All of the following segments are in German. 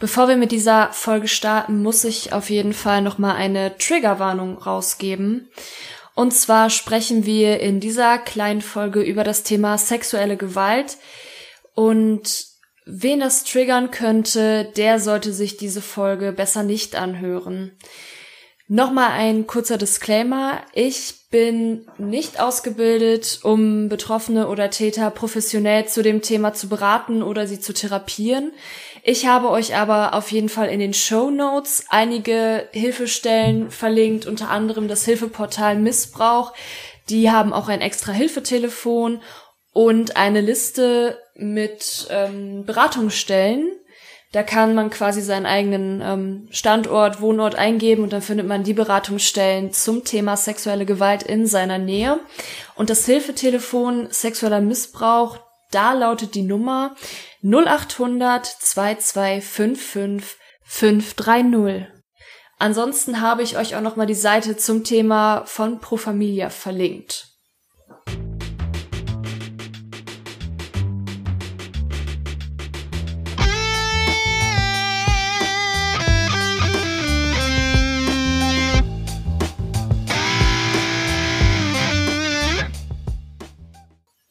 Bevor wir mit dieser Folge starten, muss ich auf jeden Fall nochmal eine Triggerwarnung rausgeben. Und zwar sprechen wir in dieser kleinen Folge über das Thema sexuelle Gewalt. Und wen das triggern könnte, der sollte sich diese Folge besser nicht anhören. Nochmal ein kurzer Disclaimer. Ich bin nicht ausgebildet, um Betroffene oder Täter professionell zu dem Thema zu beraten oder sie zu therapieren. Ich habe euch aber auf jeden Fall in den Show Notes einige Hilfestellen verlinkt, unter anderem das Hilfeportal Missbrauch. Die haben auch ein extra Hilfetelefon und eine Liste mit ähm, Beratungsstellen. Da kann man quasi seinen eigenen ähm, Standort, Wohnort eingeben und dann findet man die Beratungsstellen zum Thema sexuelle Gewalt in seiner Nähe. Und das Hilfetelefon sexueller Missbrauch, da lautet die Nummer 0800 2255 530. Ansonsten habe ich euch auch noch mal die Seite zum Thema von Pro Familia verlinkt.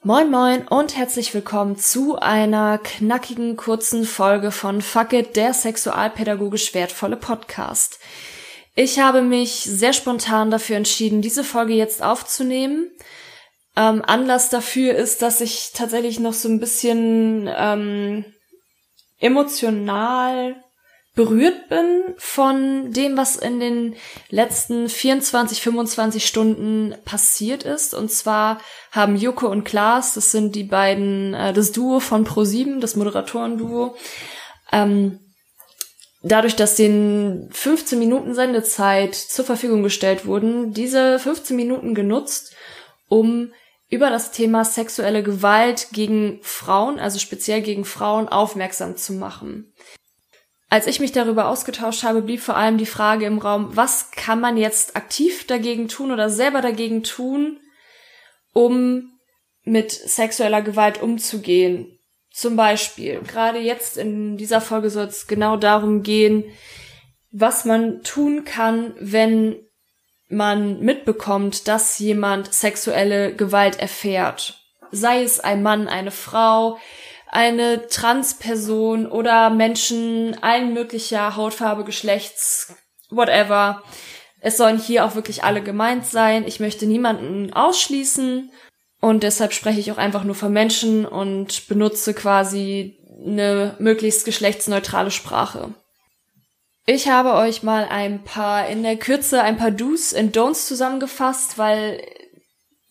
Moin moin und herzlich willkommen zu einer knackigen kurzen Folge von Fuck It, der sexualpädagogisch wertvolle Podcast. Ich habe mich sehr spontan dafür entschieden, diese Folge jetzt aufzunehmen. Ähm, Anlass dafür ist, dass ich tatsächlich noch so ein bisschen ähm, emotional berührt bin von dem, was in den letzten 24, 25 Stunden passiert ist. Und zwar haben Joko und Klaas, das sind die beiden, äh, das Duo von Pro7, das Moderatoren-Duo, ähm, dadurch, dass den 15 Minuten Sendezeit zur Verfügung gestellt wurden, diese 15 Minuten genutzt, um über das Thema sexuelle Gewalt gegen Frauen, also speziell gegen Frauen, aufmerksam zu machen. Als ich mich darüber ausgetauscht habe, blieb vor allem die Frage im Raum, was kann man jetzt aktiv dagegen tun oder selber dagegen tun, um mit sexueller Gewalt umzugehen. Zum Beispiel, gerade jetzt in dieser Folge soll es genau darum gehen, was man tun kann, wenn man mitbekommt, dass jemand sexuelle Gewalt erfährt. Sei es ein Mann, eine Frau, eine Transperson oder Menschen allen möglicher Hautfarbe, Geschlechts, whatever. Es sollen hier auch wirklich alle gemeint sein. Ich möchte niemanden ausschließen und deshalb spreche ich auch einfach nur von Menschen und benutze quasi eine möglichst geschlechtsneutrale Sprache. Ich habe euch mal ein paar in der Kürze ein paar Do's und Don'ts zusammengefasst, weil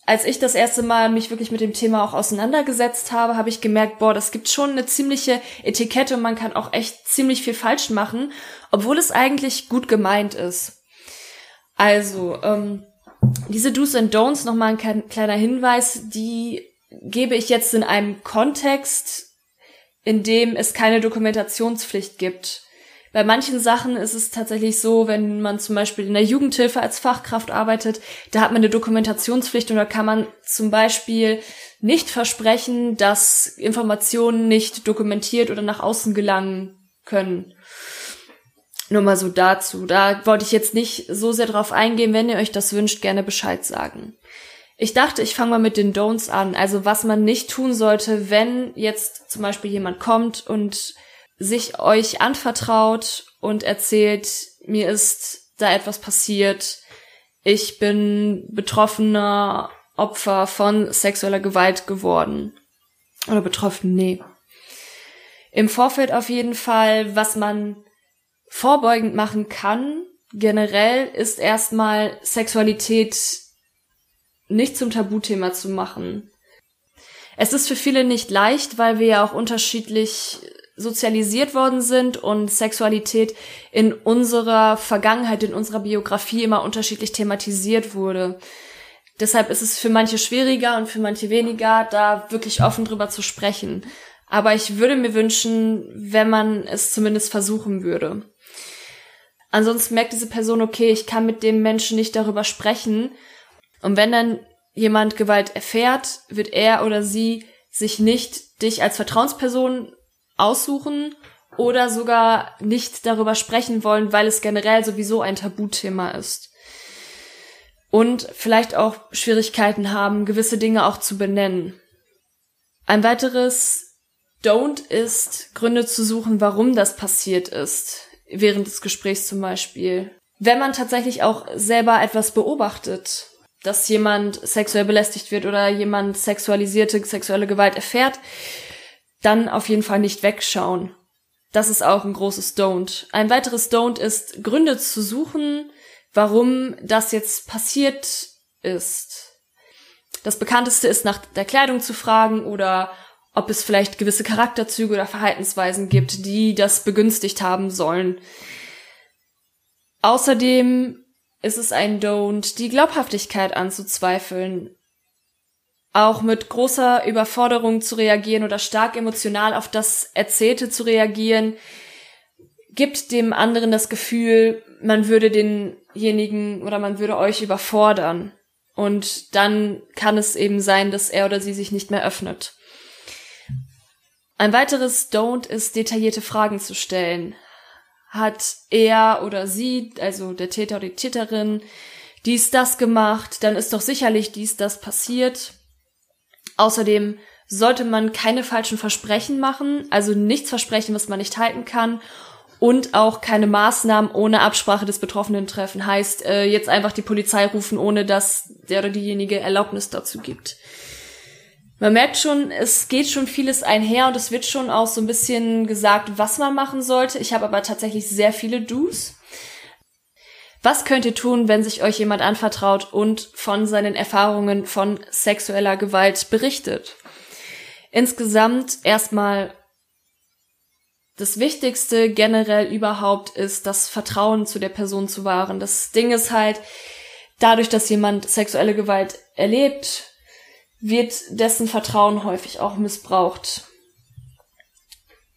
als ich das erste Mal mich wirklich mit dem Thema auch auseinandergesetzt habe, habe ich gemerkt, boah, das gibt schon eine ziemliche Etikette und man kann auch echt ziemlich viel falsch machen, obwohl es eigentlich gut gemeint ist. Also, ähm, diese Do's and Don'ts, nochmal ein kleiner Hinweis, die gebe ich jetzt in einem Kontext, in dem es keine Dokumentationspflicht gibt. Bei manchen Sachen ist es tatsächlich so, wenn man zum Beispiel in der Jugendhilfe als Fachkraft arbeitet, da hat man eine Dokumentationspflicht und da kann man zum Beispiel nicht versprechen, dass Informationen nicht dokumentiert oder nach außen gelangen können. Nur mal so dazu. Da wollte ich jetzt nicht so sehr drauf eingehen. Wenn ihr euch das wünscht, gerne Bescheid sagen. Ich dachte, ich fange mal mit den Don'ts an. Also was man nicht tun sollte, wenn jetzt zum Beispiel jemand kommt und sich euch anvertraut und erzählt, mir ist da etwas passiert, ich bin betroffener Opfer von sexueller Gewalt geworden. Oder betroffen, nee. Im Vorfeld auf jeden Fall, was man vorbeugend machen kann, generell ist erstmal Sexualität nicht zum Tabuthema zu machen. Es ist für viele nicht leicht, weil wir ja auch unterschiedlich sozialisiert worden sind und Sexualität in unserer Vergangenheit, in unserer Biografie immer unterschiedlich thematisiert wurde. Deshalb ist es für manche schwieriger und für manche weniger, da wirklich offen drüber zu sprechen. Aber ich würde mir wünschen, wenn man es zumindest versuchen würde. Ansonsten merkt diese Person, okay, ich kann mit dem Menschen nicht darüber sprechen. Und wenn dann jemand Gewalt erfährt, wird er oder sie sich nicht dich als Vertrauensperson aussuchen oder sogar nicht darüber sprechen wollen, weil es generell sowieso ein Tabuthema ist. Und vielleicht auch Schwierigkeiten haben, gewisse Dinge auch zu benennen. Ein weiteres Don't ist, Gründe zu suchen, warum das passiert ist, während des Gesprächs zum Beispiel. Wenn man tatsächlich auch selber etwas beobachtet, dass jemand sexuell belästigt wird oder jemand sexualisierte sexuelle Gewalt erfährt, dann auf jeden Fall nicht wegschauen. Das ist auch ein großes Don't. Ein weiteres Don't ist, Gründe zu suchen, warum das jetzt passiert ist. Das bekannteste ist, nach der Kleidung zu fragen oder ob es vielleicht gewisse Charakterzüge oder Verhaltensweisen gibt, die das begünstigt haben sollen. Außerdem ist es ein Don't, die Glaubhaftigkeit anzuzweifeln, auch mit großer Überforderung zu reagieren oder stark emotional auf das Erzählte zu reagieren, gibt dem anderen das Gefühl, man würde denjenigen oder man würde euch überfordern. Und dann kann es eben sein, dass er oder sie sich nicht mehr öffnet. Ein weiteres Don't ist, detaillierte Fragen zu stellen hat er oder sie, also der Täter oder die Täterin, dies, das gemacht, dann ist doch sicherlich dies, das passiert. Außerdem sollte man keine falschen Versprechen machen, also nichts versprechen, was man nicht halten kann und auch keine Maßnahmen ohne Absprache des Betroffenen treffen. Heißt, äh, jetzt einfach die Polizei rufen, ohne dass der oder diejenige Erlaubnis dazu gibt man merkt schon, es geht schon vieles einher und es wird schon auch so ein bisschen gesagt, was man machen sollte. Ich habe aber tatsächlich sehr viele Do's. Was könnt ihr tun, wenn sich euch jemand anvertraut und von seinen Erfahrungen von sexueller Gewalt berichtet? Insgesamt erstmal das Wichtigste generell überhaupt ist, das Vertrauen zu der Person zu wahren. Das Ding ist halt, dadurch, dass jemand sexuelle Gewalt erlebt, wird dessen Vertrauen häufig auch missbraucht.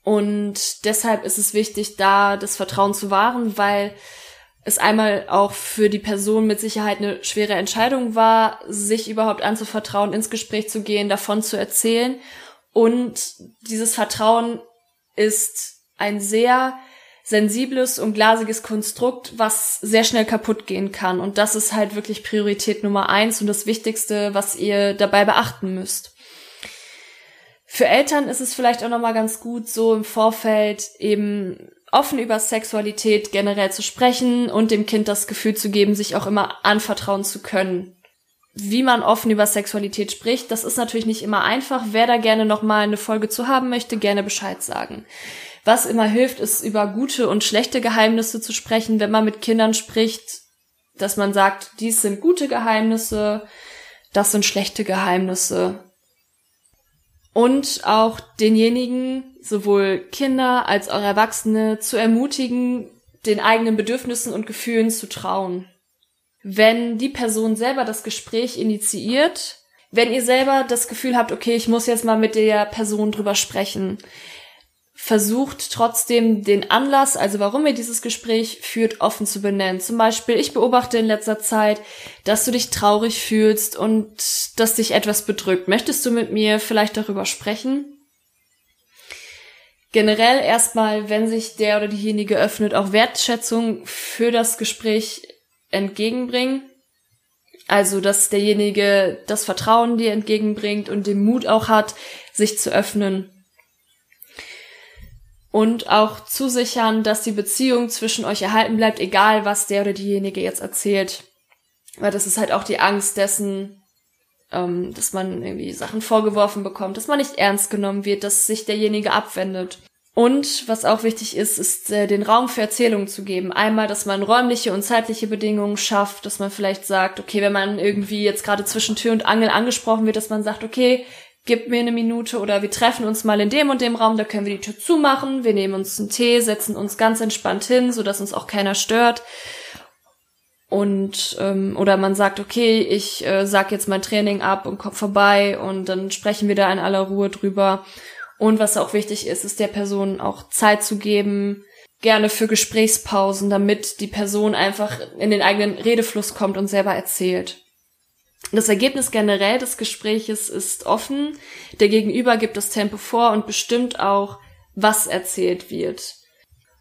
Und deshalb ist es wichtig, da das Vertrauen zu wahren, weil es einmal auch für die Person mit Sicherheit eine schwere Entscheidung war, sich überhaupt anzuvertrauen, ins Gespräch zu gehen, davon zu erzählen. Und dieses Vertrauen ist ein sehr sensibles und glasiges Konstrukt, was sehr schnell kaputt gehen kann. Und das ist halt wirklich Priorität Nummer eins und das Wichtigste, was ihr dabei beachten müsst. Für Eltern ist es vielleicht auch nochmal ganz gut, so im Vorfeld eben offen über Sexualität generell zu sprechen und dem Kind das Gefühl zu geben, sich auch immer anvertrauen zu können. Wie man offen über Sexualität spricht, das ist natürlich nicht immer einfach. Wer da gerne nochmal eine Folge zu haben möchte, gerne Bescheid sagen. Was immer hilft, ist über gute und schlechte Geheimnisse zu sprechen, wenn man mit Kindern spricht, dass man sagt, dies sind gute Geheimnisse, das sind schlechte Geheimnisse. Und auch denjenigen, sowohl Kinder als auch Erwachsene, zu ermutigen, den eigenen Bedürfnissen und Gefühlen zu trauen. Wenn die Person selber das Gespräch initiiert, wenn ihr selber das Gefühl habt, okay, ich muss jetzt mal mit der Person drüber sprechen, versucht trotzdem den Anlass, also warum ihr dieses Gespräch führt, offen zu benennen. Zum Beispiel, ich beobachte in letzter Zeit, dass du dich traurig fühlst und dass dich etwas bedrückt. Möchtest du mit mir vielleicht darüber sprechen? Generell erstmal, wenn sich der oder diejenige öffnet, auch Wertschätzung für das Gespräch entgegenbringen. Also, dass derjenige das Vertrauen dir entgegenbringt und den Mut auch hat, sich zu öffnen und auch zusichern, dass die Beziehung zwischen euch erhalten bleibt, egal was der oder diejenige jetzt erzählt. Weil das ist halt auch die Angst dessen, ähm, dass man irgendwie Sachen vorgeworfen bekommt, dass man nicht ernst genommen wird, dass sich derjenige abwendet. Und was auch wichtig ist, ist äh, den Raum für Erzählungen zu geben. Einmal, dass man räumliche und zeitliche Bedingungen schafft, dass man vielleicht sagt, okay, wenn man irgendwie jetzt gerade zwischen Tür und Angel angesprochen wird, dass man sagt, okay, gib mir eine Minute oder wir treffen uns mal in dem und dem Raum, da können wir die Tür zumachen, wir nehmen uns einen Tee, setzen uns ganz entspannt hin, so dass uns auch keiner stört. Und ähm, oder man sagt, okay, ich äh, sag jetzt mein Training ab und komm vorbei und dann sprechen wir da in aller Ruhe drüber. Und was auch wichtig ist, ist der Person auch Zeit zu geben, gerne für Gesprächspausen, damit die Person einfach in den eigenen Redefluss kommt und selber erzählt. Das Ergebnis generell des Gespräches ist offen. Der Gegenüber gibt das Tempo vor und bestimmt auch, was erzählt wird.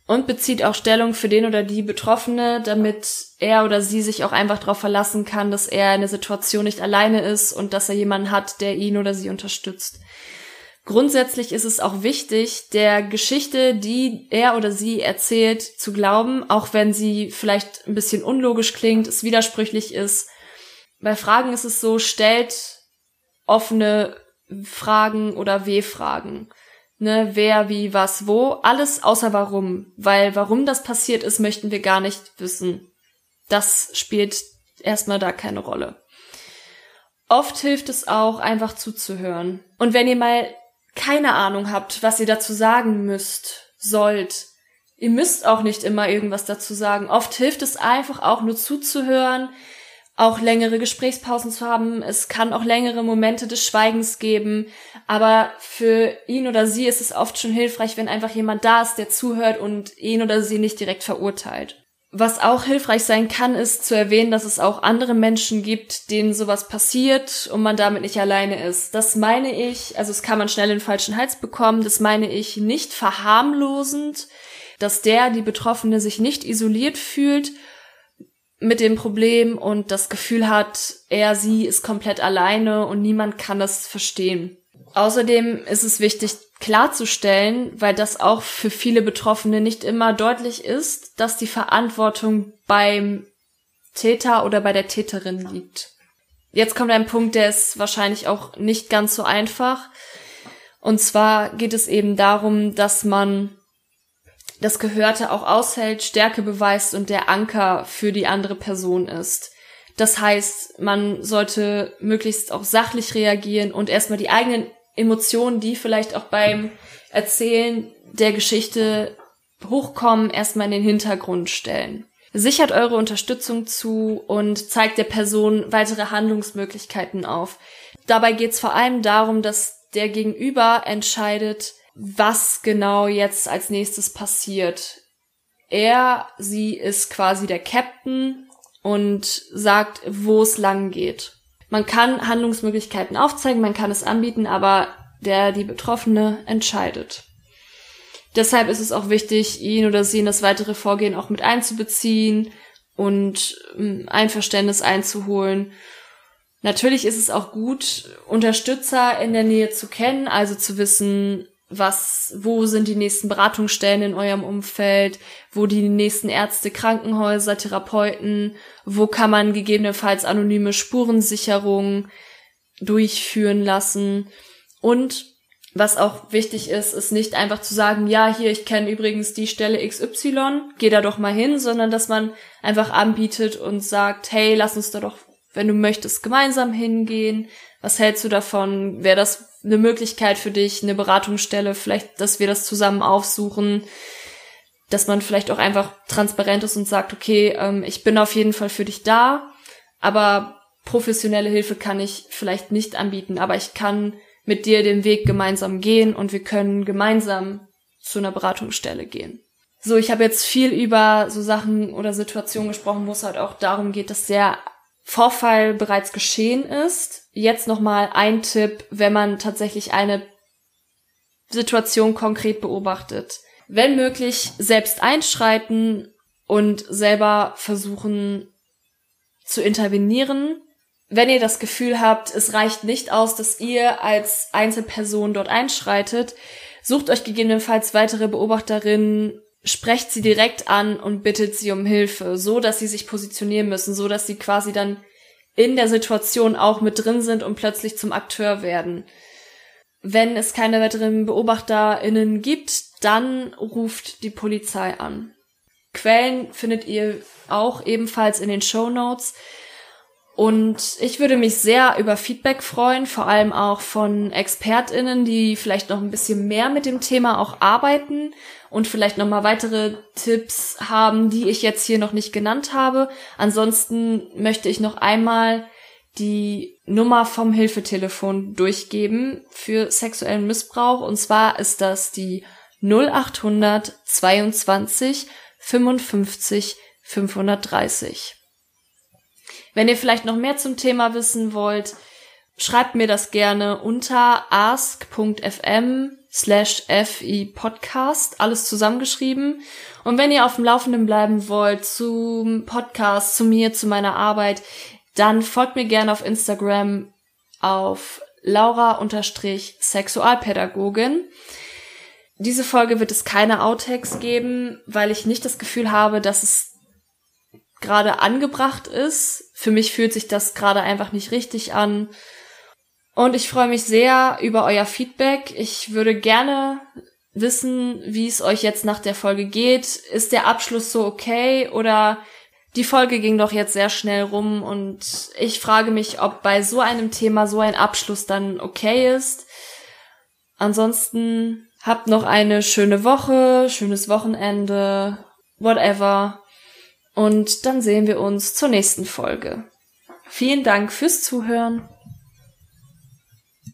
Und bezieht auch Stellung für den oder die Betroffene, damit er oder sie sich auch einfach darauf verlassen kann, dass er in der Situation nicht alleine ist und dass er jemanden hat, der ihn oder sie unterstützt. Grundsätzlich ist es auch wichtig, der Geschichte, die er oder sie erzählt, zu glauben, auch wenn sie vielleicht ein bisschen unlogisch klingt, es widersprüchlich ist. Bei Fragen ist es so, stellt offene Fragen oder W-Fragen. Ne, wer, wie, was, wo, alles außer warum. Weil warum das passiert ist, möchten wir gar nicht wissen. Das spielt erstmal da keine Rolle. Oft hilft es auch, einfach zuzuhören. Und wenn ihr mal keine Ahnung habt, was ihr dazu sagen müsst, sollt, ihr müsst auch nicht immer irgendwas dazu sagen. Oft hilft es einfach auch nur zuzuhören, auch längere Gesprächspausen zu haben. Es kann auch längere Momente des Schweigens geben. Aber für ihn oder sie ist es oft schon hilfreich, wenn einfach jemand da ist, der zuhört und ihn oder sie nicht direkt verurteilt. Was auch hilfreich sein kann, ist zu erwähnen, dass es auch andere Menschen gibt, denen sowas passiert und man damit nicht alleine ist. Das meine ich, also es kann man schnell den falschen Hals bekommen, das meine ich nicht verharmlosend, dass der, die Betroffene sich nicht isoliert fühlt mit dem Problem und das Gefühl hat, er, sie ist komplett alleine und niemand kann das verstehen. Außerdem ist es wichtig klarzustellen, weil das auch für viele Betroffene nicht immer deutlich ist, dass die Verantwortung beim Täter oder bei der Täterin liegt. Jetzt kommt ein Punkt, der ist wahrscheinlich auch nicht ganz so einfach. Und zwar geht es eben darum, dass man das Gehörte auch aushält, Stärke beweist und der Anker für die andere Person ist. Das heißt, man sollte möglichst auch sachlich reagieren und erstmal die eigenen Emotionen, die vielleicht auch beim Erzählen der Geschichte hochkommen, erstmal in den Hintergrund stellen. Sichert eure Unterstützung zu und zeigt der Person weitere Handlungsmöglichkeiten auf. Dabei geht es vor allem darum, dass der Gegenüber entscheidet, was genau jetzt als nächstes passiert. Er, sie ist quasi der Captain und sagt, wo es lang geht. Man kann Handlungsmöglichkeiten aufzeigen, man kann es anbieten, aber der, die Betroffene entscheidet. Deshalb ist es auch wichtig, ihn oder sie in das weitere Vorgehen auch mit einzubeziehen und ähm, Einverständnis einzuholen. Natürlich ist es auch gut, Unterstützer in der Nähe zu kennen, also zu wissen, was, wo sind die nächsten Beratungsstellen in eurem Umfeld, wo die nächsten Ärzte, Krankenhäuser, Therapeuten, wo kann man gegebenenfalls anonyme Spurensicherung durchführen lassen. Und was auch wichtig ist, ist nicht einfach zu sagen, ja, hier, ich kenne übrigens die Stelle XY, geh da doch mal hin, sondern dass man einfach anbietet und sagt, hey, lass uns da doch, wenn du möchtest, gemeinsam hingehen. Was hältst du davon? Wäre das eine Möglichkeit für dich, eine Beratungsstelle, vielleicht, dass wir das zusammen aufsuchen, dass man vielleicht auch einfach transparent ist und sagt, okay, ähm, ich bin auf jeden Fall für dich da, aber professionelle Hilfe kann ich vielleicht nicht anbieten, aber ich kann mit dir den Weg gemeinsam gehen und wir können gemeinsam zu einer Beratungsstelle gehen. So, ich habe jetzt viel über so Sachen oder Situationen gesprochen, wo es halt auch darum geht, dass der Vorfall bereits geschehen ist jetzt nochmal ein Tipp, wenn man tatsächlich eine Situation konkret beobachtet. Wenn möglich, selbst einschreiten und selber versuchen zu intervenieren. Wenn ihr das Gefühl habt, es reicht nicht aus, dass ihr als Einzelperson dort einschreitet, sucht euch gegebenenfalls weitere Beobachterinnen, sprecht sie direkt an und bittet sie um Hilfe, so dass sie sich positionieren müssen, so dass sie quasi dann in der Situation auch mit drin sind und plötzlich zum Akteur werden. Wenn es keine weiteren BeobachterInnen gibt, dann ruft die Polizei an. Quellen findet ihr auch ebenfalls in den Show Notes. Und ich würde mich sehr über Feedback freuen, vor allem auch von ExpertInnen, die vielleicht noch ein bisschen mehr mit dem Thema auch arbeiten und vielleicht noch mal weitere Tipps haben, die ich jetzt hier noch nicht genannt habe. Ansonsten möchte ich noch einmal die Nummer vom Hilfetelefon durchgeben für sexuellen Missbrauch. Und zwar ist das die 0800 22 55 530. Wenn ihr vielleicht noch mehr zum Thema wissen wollt, schreibt mir das gerne unter ask.fm slash fi podcast, alles zusammengeschrieben. Und wenn ihr auf dem Laufenden bleiben wollt zum Podcast, zu mir, zu meiner Arbeit, dann folgt mir gerne auf Instagram auf Laura-Sexualpädagogin. Diese Folge wird es keine Outtakes geben, weil ich nicht das Gefühl habe, dass es gerade angebracht ist. Für mich fühlt sich das gerade einfach nicht richtig an. Und ich freue mich sehr über euer Feedback. Ich würde gerne wissen, wie es euch jetzt nach der Folge geht. Ist der Abschluss so okay oder die Folge ging doch jetzt sehr schnell rum und ich frage mich, ob bei so einem Thema so ein Abschluss dann okay ist. Ansonsten habt noch eine schöne Woche, schönes Wochenende, whatever. Und dann sehen wir uns zur nächsten Folge. Vielen Dank fürs Zuhören.